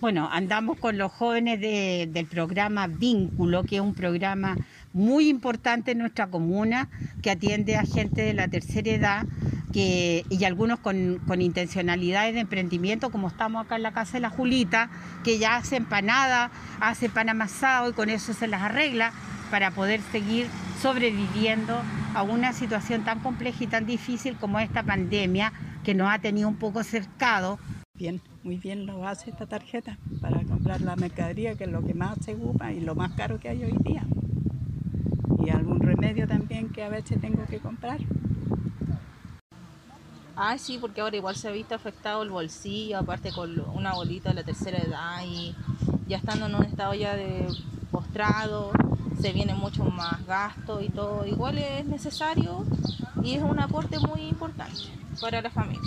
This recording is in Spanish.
Bueno, andamos con los jóvenes del programa Vínculo, que es un programa muy importante en nuestra comuna, que atiende a gente de la tercera edad que, y algunos con, intencionalidades de emprendimiento, como estamos acá en la casa de la Julita, que ya hace empanada, hace pan amasado y con eso se las arregla para poder seguir sobreviviendo a una situación tan compleja y tan difícil como esta pandemia que nos ha tenido un poco cercado. Bien, muy bien lo hace esta tarjeta para comprar la mercadería, que es lo que más se ocupa y lo más caro que hay hoy día. Y algún remedio también que a veces tengo que comprar. Ah, sí, porque ahora igual se ha visto afectado el bolsillo, aparte con una bolita de la tercera edad y ya estando en un estado ya de postrado, se viene mucho más gasto y todo. Igual es necesario y es un aporte muy importante para la familia.